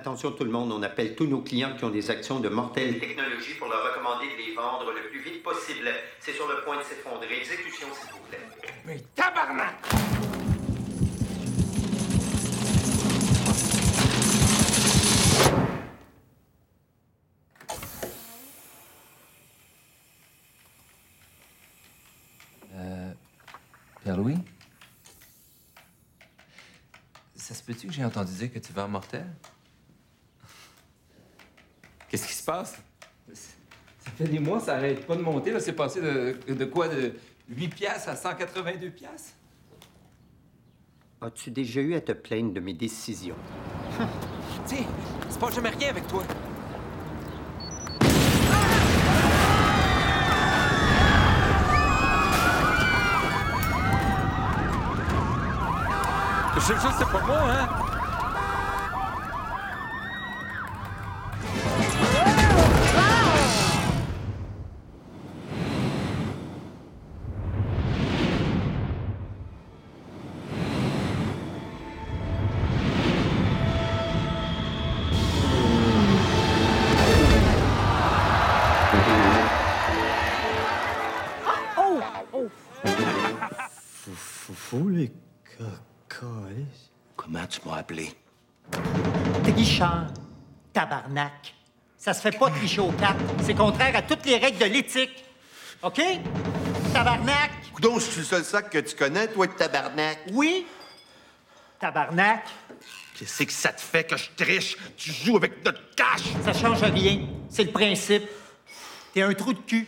Attention tout le monde, on appelle tous nos clients qui ont des actions de mortelle technologie pour leur recommander de les vendre le plus vite possible. C'est sur le point de s'effondrer. Exécution, s'il vous plaît. Mais tabarnak! Pierre-Louis? Ça se peut-tu que j'ai entendu dire que tu vends mortel? Qu'est-ce qui se passe? Ça fait des mois, ça arrête pas de monter. Là, c'est passé de, de quoi? De 8 piastres à 182 piastres? As-tu déjà eu à te plaindre de mes décisions? Sais, c'est pas jamais rien avec toi. Je sais c'est pas moi, hein? Comment tu m'as appelé? Tricheur. Tabarnak. Ça se fait pas tricher aux cartes. C'est contraire à toutes les règles de l'éthique. OK? Tabarnak. Coudon, je suis le seul sac que tu connais, toi, de tabarnak. Oui? Tabarnak. Qu'est-ce que ça te fait que je triche? Tu joues avec notre cash! Ça change rien. C'est le principe. T'es un trou de cul.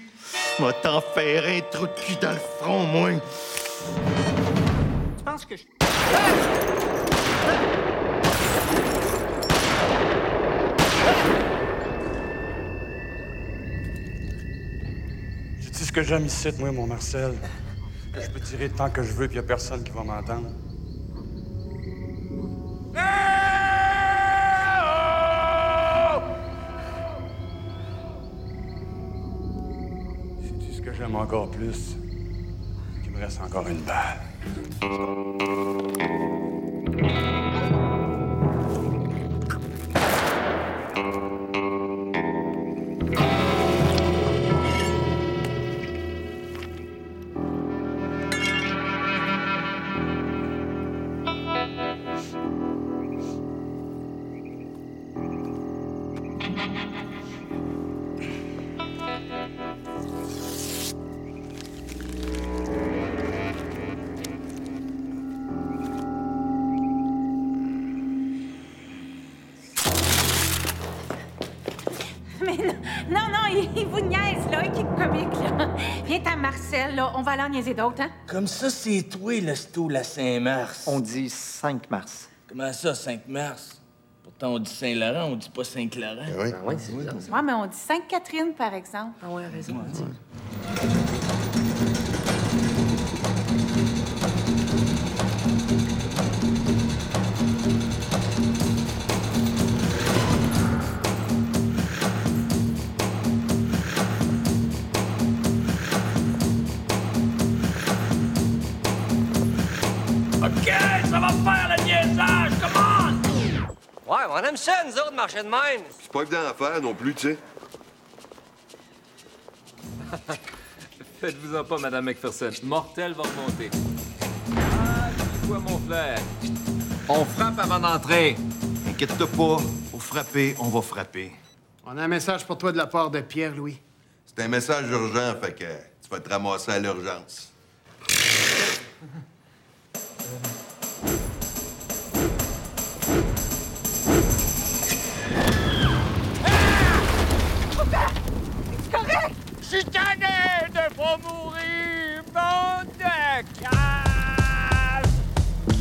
Va t'en faire un trou de cul dans le front, moi. Tu penses que je... Dit ce que j'aime ici, moi, mon Marcel. Que je peux tirer tant que je veux, puis y a personne qui va m'entendre. Dit ce que j'aime encore plus. Qu'il me reste encore une balle. Thank you. il, vous niaise, là, qui comique, là. Viens à Marcel, là, on va aller en niaiser d'autres, hein? Comme ça, c'est toi, le stool à Saint-Mars. On dit 5 mars. Comment ça, 5 mars? Pourtant, on dit Saint-Laurent, on dit pas Saint-Clara. Oui. Oui, c'est ça. Ouais, mais on dit Sainte-Catherine, par exemple. Ah ouais, raison. Ça va faire le niaisage, comment? Ouais, on aime ça, nous autres, marcher de même. C'est pas évident à faire non plus, tu sais. Faites-vous-en pas, Madame McPherson. Mortel va remonter. Ah, c'est quoi, mon frère? On frappe avant d'entrer. Inquiète-toi pas. Faut frapper, on va frapper. On a un message pour toi de la part de Pierre-Louis. C'est un message urgent, fait que tu vas te ramasser à l'urgence.